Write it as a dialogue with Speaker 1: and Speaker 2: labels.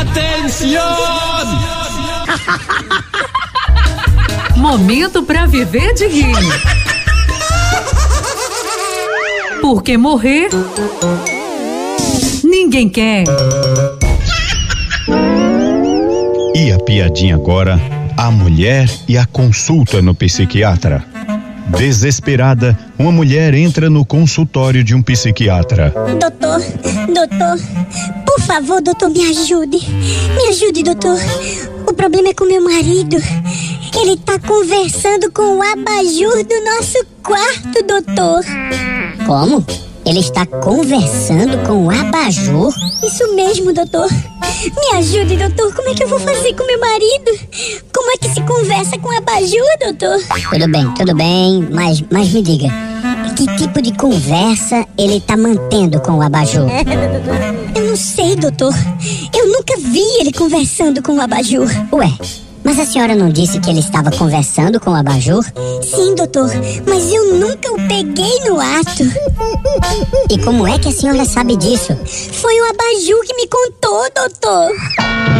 Speaker 1: Atenção!
Speaker 2: Momento para viver de rir. Porque morrer ninguém quer.
Speaker 3: E a piadinha agora? A mulher e a consulta no psiquiatra. Desesperada, uma mulher entra no consultório de um psiquiatra.
Speaker 4: Doutor, doutor, por favor, doutor, me ajude. Me ajude, doutor. O problema é com meu marido. Ele tá conversando com o abajur do nosso quarto, doutor.
Speaker 5: Como? Ele está conversando com o abajur?
Speaker 4: Isso mesmo, doutor. Me ajude, doutor. Como é que eu vou fazer com meu marido? Como é que se conversa com abajur, doutor?
Speaker 5: Tudo bem, tudo bem, mas, mas me diga, que tipo de conversa ele tá mantendo com o abajur?
Speaker 4: Eu não sei, doutor. Eu nunca vi ele conversando com o abajur.
Speaker 5: Ué, mas a senhora não disse que ele estava conversando com o abajur?
Speaker 4: Sim, doutor, mas eu nunca o peguei no ato.
Speaker 5: E como é que a senhora sabe disso?
Speaker 4: Foi o abajur que me contou, doutor.